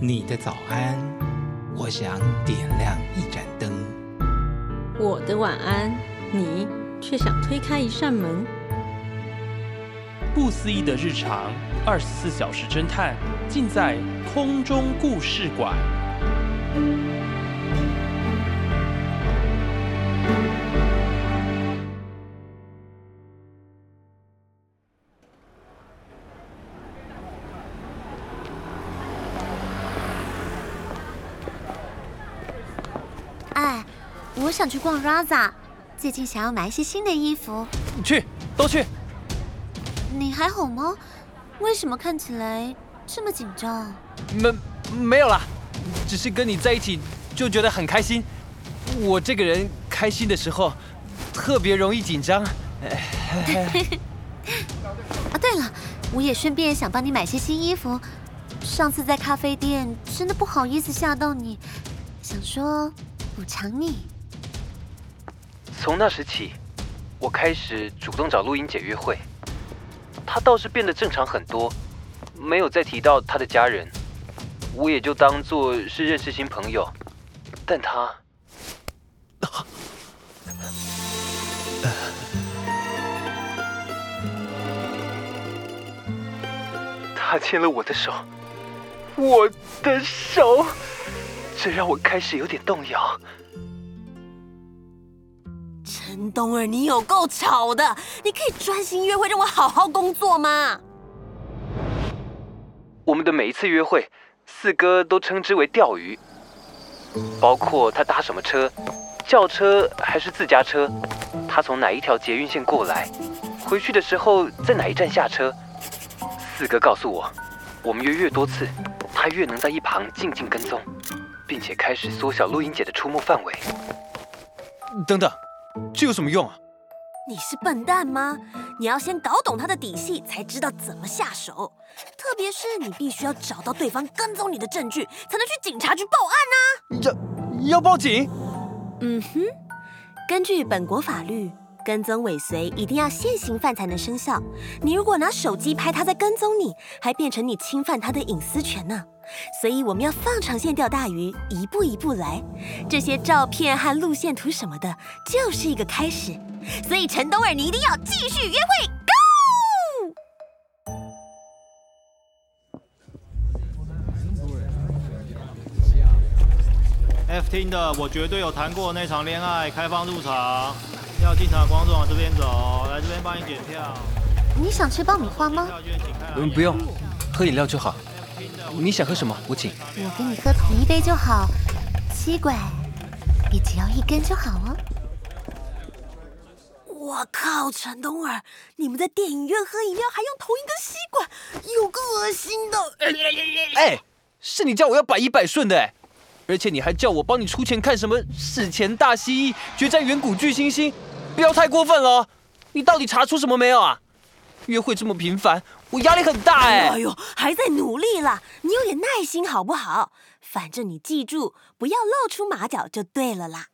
你的早安，我想点亮一盏灯。我的晚安，你却想推开一扇门。不思议的日常，二十四小时侦探，尽在空中故事馆。我想去逛 Raza，最近想要买一些新的衣服。去，都去。你还好吗？为什么看起来这么紧张？没没有啦，只是跟你在一起就觉得很开心。我这个人开心的时候特别容易紧张。啊，对了，我也顺便想帮你买些新衣服。上次在咖啡店真的不好意思吓到你，想说补偿你。从那时起，我开始主动找录音姐约会。她倒是变得正常很多，没有再提到她的家人，我也就当做是认识新朋友。但她，她牵了我的手，我的手，这让我开始有点动摇。陈冬儿，你有够吵的！你可以专心约会，让我好好工作吗？我们的每一次约会，四哥都称之为钓鱼，包括他搭什么车，轿车还是自家车，他从哪一条捷运线过来，回去的时候在哪一站下车。四哥告诉我，我们约越多次，他越能在一旁静静跟踪，并且开始缩小录音姐的出没范围。等等。这有什么用啊？你是笨蛋吗？你要先搞懂他的底细，才知道怎么下手。特别是你必须要找到对方跟踪你的证据，才能去警察局报案呢。要要报警？嗯哼，根据本国法律，跟踪尾随一定要现行犯才能生效。你如果拿手机拍他在跟踪你，还变成你侵犯他的隐私权呢。所以我们要放长线钓大鱼，一步一步来。这些照片和路线图什么的，就是一个开始。所以陈东儿，你一定要继续约会，Go！F 厅的，我绝对有谈过那场恋爱，开放入场。要进场的观众往这边走，来这边帮你检票。你想吃爆米花吗？嗯，不用，喝饮料就好。你想喝什么？我请。我跟你喝同一杯就好。吸管你只要一根就好哦。我靠，陈冬儿，你们在电影院喝饮料还用同一根吸管，有个恶心的。哎，是你叫我要百依百顺的哎，而且你还叫我帮你出钱看什么史前大蜥蜴决战远古巨猩猩，不要太过分了。你到底查出什么没有啊？约会这么频繁。我压力很大哎！哎呦，还在努力啦，你有点耐心好不好？反正你记住，不要露出马脚就对了啦。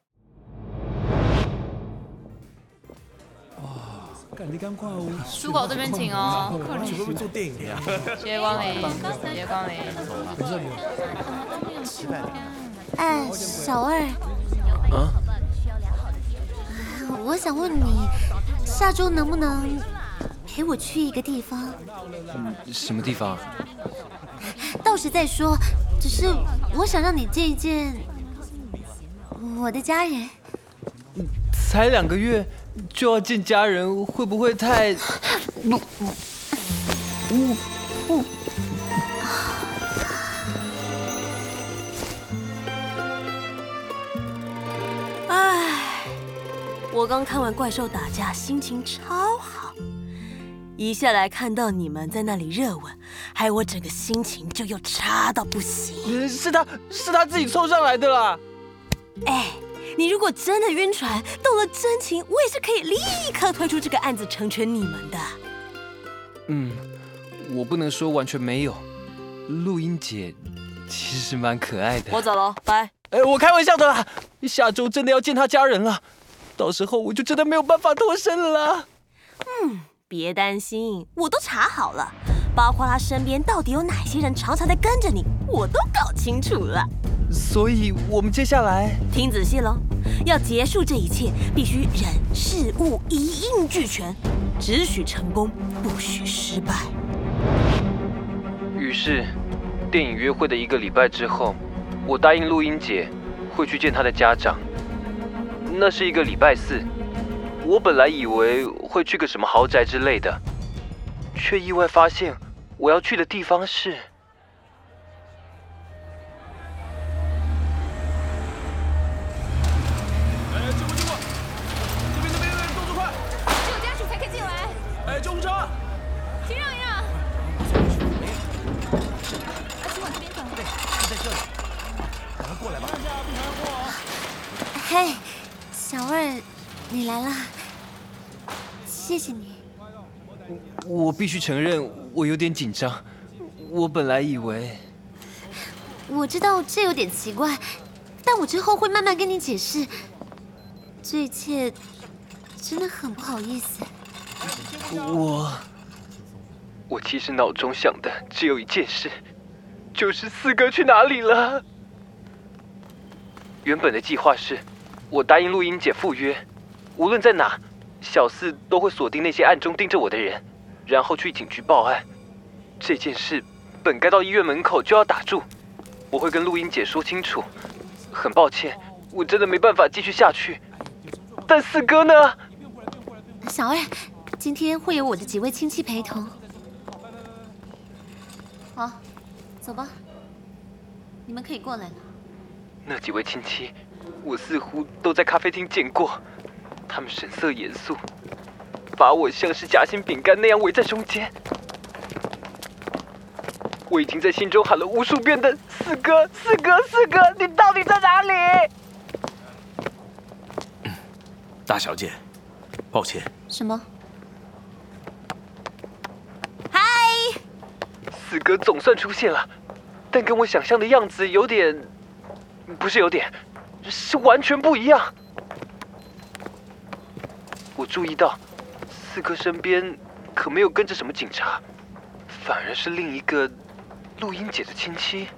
哇，赶你赶快哦！出口这边请哦。你会不会做电影的呀？谢谢光临，谢谢光临。哎，小二。啊？我想问你，下周能不能？陪我去一个地方，什么地方？到时再说。只是我想让你见一见我的家人。才两个月就要见家人，会不会太……唉，我刚看完怪兽打架，心情超好。一下来看到你们在那里热吻，害我整个心情就又差到不行。是他是他自己凑上来的啦。哎，你如果真的晕船，动了真情，我也是可以立刻推出这个案子成全你们的。嗯，我不能说完全没有。录音姐其实蛮可爱的。我走了，拜。哎，我开玩笑的啦。下周真的要见他家人了，到时候我就真的没有办法脱身了。嗯，别担心，我都查好了，包括他身边到底有哪些人常常在跟着你，我都搞清楚了。所以我们接下来听仔细喽，要结束这一切，必须人事物一应俱全，只许成功，不许失败。于是，电影约会的一个礼拜之后，我答应录音姐会去见她的家长。那是一个礼拜四，我本来以为会去个什么豪宅之类的，却意外发现我要去的地方是……哎，经过经过，这边这边这边，动作快！只有家属才可以进来，哎，救护车！请让一让。啊，请往这边走。对，就在这里。赶快过来吧。嘿，小二，你来了，谢谢你。我必须承认，我有点紧张。我本来以为……我知道这有点奇怪，但我之后会慢慢跟你解释。这一切真的很不好意思。我……我其实脑中想的只有一件事，就是四哥去哪里了。原本的计划是，我答应录音姐赴约，无论在哪，小四都会锁定那些暗中盯着我的人，然后去警局报案。这件事本该到医院门口就要打住，我会跟录音姐说清楚。很抱歉，我真的没办法继续下去。但四哥呢？小二，今天会有我的几位亲戚陪同。好，走吧，你们可以过来了。那几位亲戚，我似乎都在咖啡厅见过。他们神色严肃，把我像是夹心饼干那样围在中间。我已经在心中喊了无数遍的“四哥，四哥，四哥，你到底在哪里？”大小姐，抱歉。什么？嗨，四哥总算出现了，但跟我想象的样子有点……不是有点，是完全不一样。我注意到，四哥身边可没有跟着什么警察，反而是另一个录音姐的亲戚。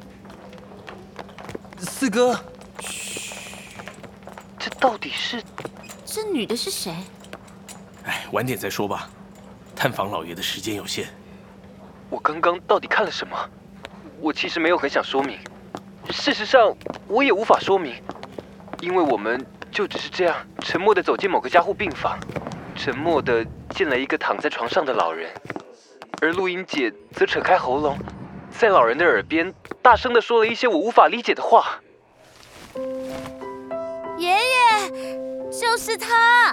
四哥，嘘，这到底是？这女的是谁？哎，晚点再说吧。探访老爷的时间有限。我刚刚到底看了什么？我其实没有很想说明。事实上，我也无法说明，因为我们就只是这样沉默的走进某个加护病房，沉默的见了一个躺在床上的老人，而录音姐则扯开喉咙，在老人的耳边大声的说了一些我无法理解的话。爷爷，就是他，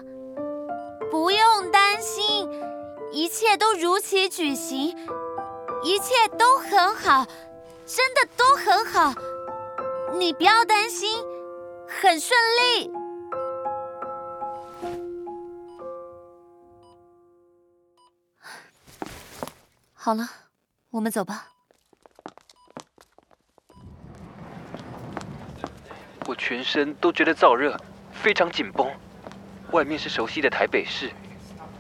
不用担心，一切都如期举行，一切都很好，真的都很好。你不要担心，很顺利。好了，我们走吧。我全身都觉得燥热，非常紧绷。外面是熟悉的台北市，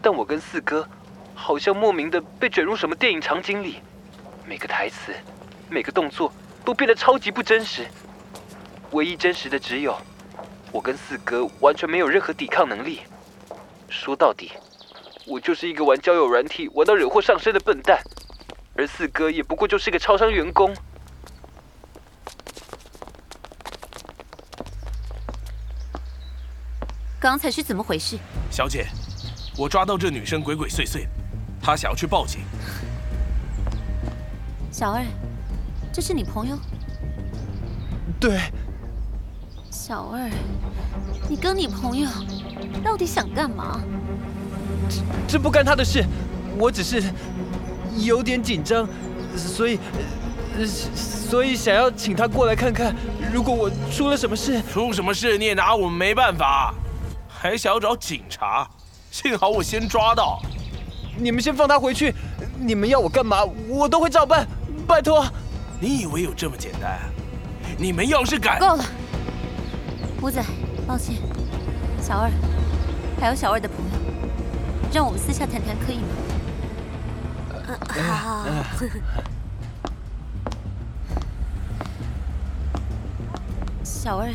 但我跟四哥好像莫名的被卷入什么电影场景里，每个台词、每个动作都变得超级不真实。唯一真实的只有，我跟四哥完全没有任何抵抗能力。说到底，我就是一个玩交友软体玩到惹祸上身的笨蛋，而四哥也不过就是个超商员工。刚才是怎么回事？小姐，我抓到这女生鬼鬼祟祟，她想要去报警。小二，这是你朋友？对。小二，你跟你朋友到底想干嘛？这这不干他的事，我只是有点紧张，所以所以想要请他过来看看，如果我出了什么事，出什么事你也拿我们没办法，还想要找警察？幸好我先抓到。你们先放他回去，你们要我干嘛，我都会照办，拜托。你以为有这么简单？你们要是敢……够了。吴仔，抱歉，小二，还有小二的朋友，让我们私下谈谈，可以吗？好，小二，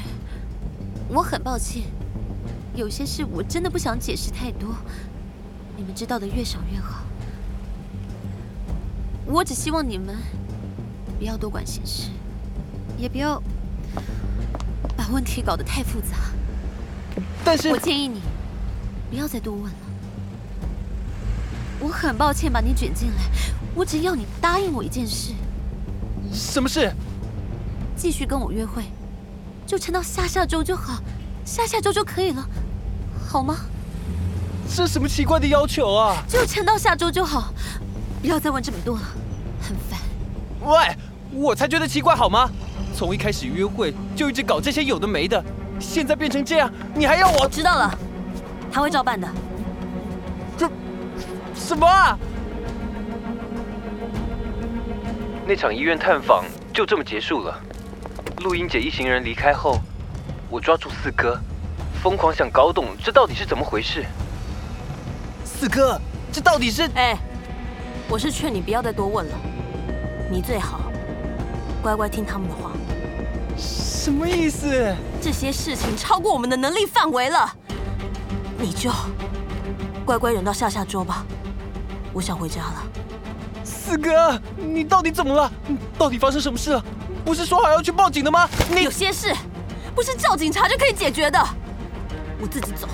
我很抱歉，有些事我真的不想解释太多，你们知道的越少越好。我只希望你们不要多管闲事，也不要把问题搞得太复杂。但是我建议你不要再多问了。我很抱歉把你卷进来，我只要你答应我一件事，什么事？继续跟我约会，就撑到下下周就好，下下周就可以了，好吗？这什么奇怪的要求啊？就撑到下周就好，不要再问这么多了，很烦。喂，我才觉得奇怪好吗？从一开始约会就一直搞这些有的没的，现在变成这样，你还要我知道了，他会照办的。这什么啊？那场医院探访就这么结束了。录音姐一行人离开后，我抓住四哥，疯狂想搞懂这到底是怎么回事。四哥，这到底是……哎，我是劝你不要再多问了，你最好乖乖听他们的话。什么意思？这些事情超过我们的能力范围了，你就乖乖忍到下下周吧。我想回家了。四哥，你到底怎么了？到底发生什么事了？不是说好要去报警的吗？你有些事不是叫警察就可以解决的。我自己走，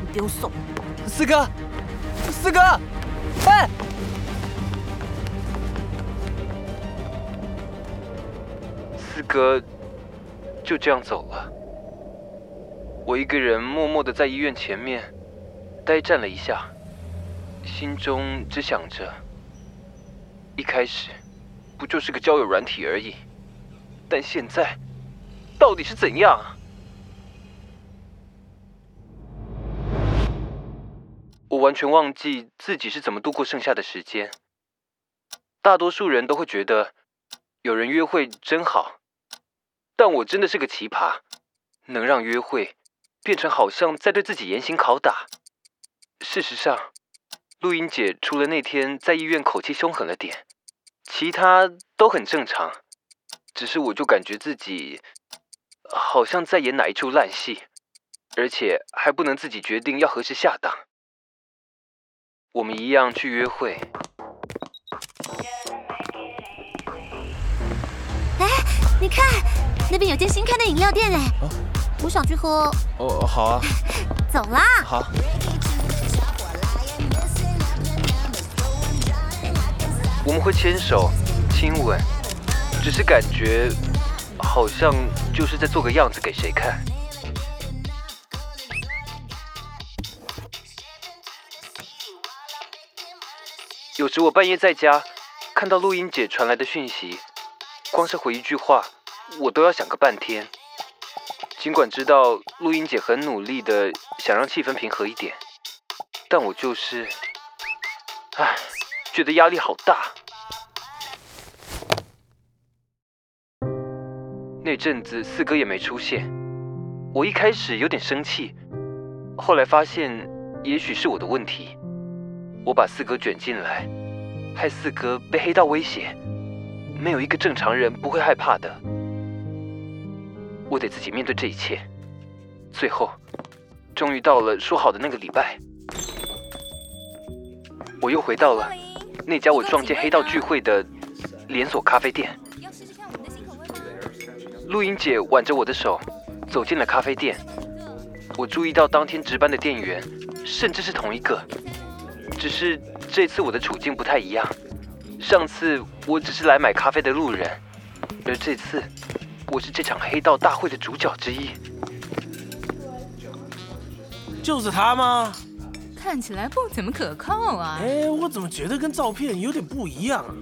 你不用送。四哥，四哥，哎！四哥就这样走了。我一个人默默的在医院前面呆站了一下。心中只想着，一开始不就是个交友软体而已，但现在到底是怎样？我完全忘记自己是怎么度过剩下的时间。大多数人都会觉得有人约会真好，但我真的是个奇葩，能让约会变成好像在对自己严刑拷打。事实上。录音姐除了那天在医院口气凶狠了点，其他都很正常。只是我就感觉自己好像在演哪一出烂戏，而且还不能自己决定要何时下档。我们一样去约会。哎，你看那边有间新开的饮料店哎，我想去喝。哦，好啊。走啦。好。我们会牵手、亲吻，只是感觉好像就是在做个样子给谁看。有时我半夜在家，看到录音姐传来的讯息，光是回一句话，我都要想个半天。尽管知道录音姐很努力的想让气氛平和一点，但我就是，唉。觉得压力好大。那阵子四哥也没出现，我一开始有点生气，后来发现也许是我的问题。我把四哥卷进来，害四哥被黑道威胁，没有一个正常人不会害怕的。我得自己面对这一切。最后，终于到了说好的那个礼拜，我又回到了。那家我撞见黑道聚会的连锁咖啡店，录音姐挽着我的手走进了咖啡店。我注意到当天值班的店员，甚至是同一个，只是这次我的处境不太一样。上次我只是来买咖啡的路人，而这次我是这场黑道大会的主角之一。就是他吗？看起来不怎么可靠啊！哎，我怎么觉得跟照片有点不一样？啊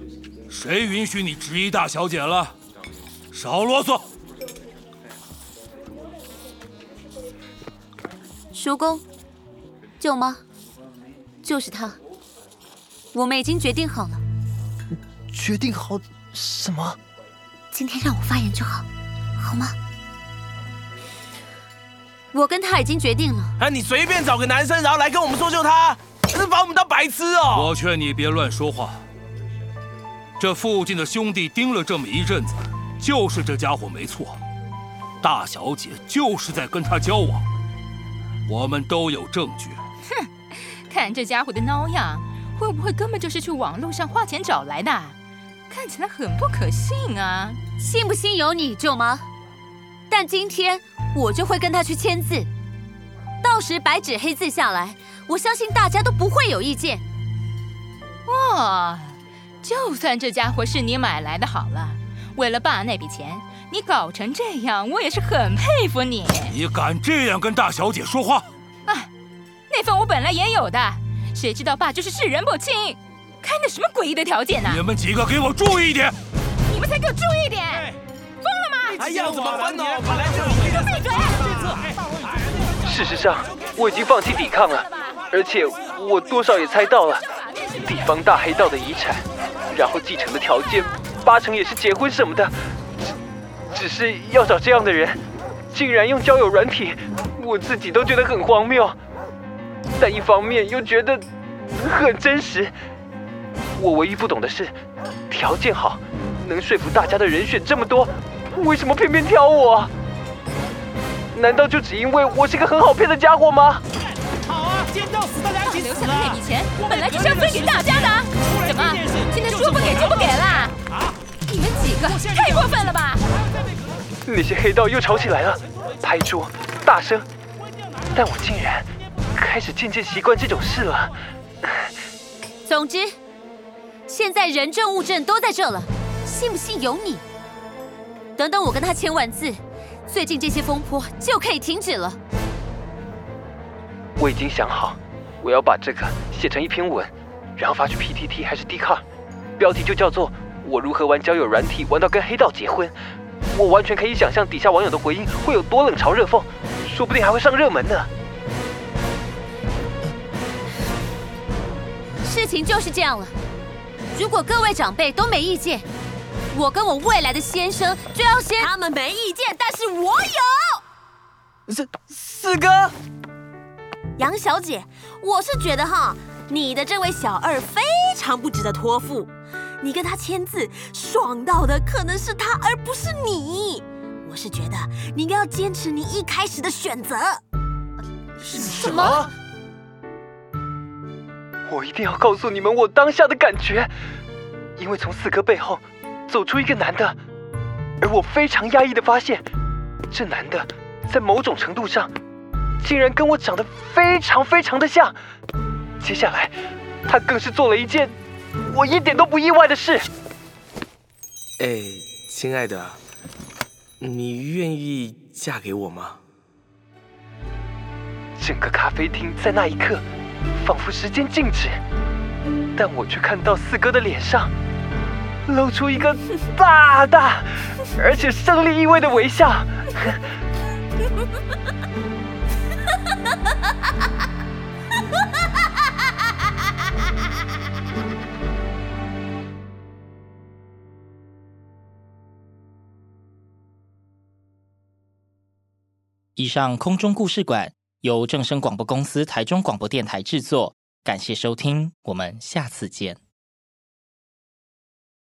谁允许你质疑大小姐了？少啰嗦！叔公，舅妈，就是他。我们已经决定好了。决定好什么？今天让我发言就好，好吗？我跟他已经决定了。哎，你随便找个男生，然后来跟我们说救他。把我们当白痴哦！我劝你别乱说话。这附近的兄弟盯了这么一阵子，就是这家伙没错。大小姐就是在跟他交往，我们都有证据。哼，看这家伙的孬样，会不会根本就是去网络上花钱找来的？看起来很不可信啊！信不信由你，舅妈。但今天我就会跟他去签字，到时白纸黑字下来，我相信大家都不会有意见。哇，就算这家伙是你买来的，好了，为了爸那笔钱。你搞成这样，我也是很佩服你。你敢这样跟大小姐说话？啊，那份我本来也有的，谁知道爸就是视人不清，开那什么诡异的条件呢？你们几个给我注意一点！你们才给我注意一点！还要怎么分呢？本来就闭嘴！事实上，我已经放弃抵抗了，而且我多少也猜到了，地方大黑道的遗产，然后继承的条件，八成也是结婚什么的。只是要找这样的人，竟然用交友软体，我自己都觉得很荒谬。但一方面又觉得很真实。我唯一不懂的是，条件好，能说服大家的人选这么多，为什么偏偏挑我？难道就只因为我是个很好骗的家伙吗？好啊，见到死大家一起留下的那笔钱本来就是要分给大家的，怎么现在说不给就不给啦？你们几个太过分了吧！那些黑道又吵起来了，拍桌、大声，但我竟然开始渐渐习惯这种事了。总之，现在人证物证都在这了，信不信由你。等等，我跟他签完字，最近这些风波就可以停止了。我已经想好，我要把这个写成一篇文，然后发去 PTT 还是 d 卡，标题就叫做“我如何玩交友软体玩到跟黑道结婚”。我完全可以想象底下网友的回应会有多冷嘲热讽，说不定还会上热门呢。事情就是这样了。如果各位长辈都没意见，我跟我未来的先生就要先。他们没意见，但是我有。四四哥，杨小姐，我是觉得哈，你的这位小二非常不值得托付。你跟他签字，爽到的可能是他，而不是你。我是觉得你应该要坚持你一开始的选择。什么？我一定要告诉你们我当下的感觉，因为从四哥背后走出一个男的，而我非常压抑的发现，这男的在某种程度上竟然跟我长得非常非常的像。接下来，他更是做了一件。我一点都不意外的事，哎，亲爱的，你愿意嫁给我吗？整个咖啡厅在那一刻仿佛时间静止，但我却看到四哥的脸上露出一个大大而且胜利意味的微笑。以上空中故事馆由正声广播公司台中广播电台制作，感谢收听，我们下次见。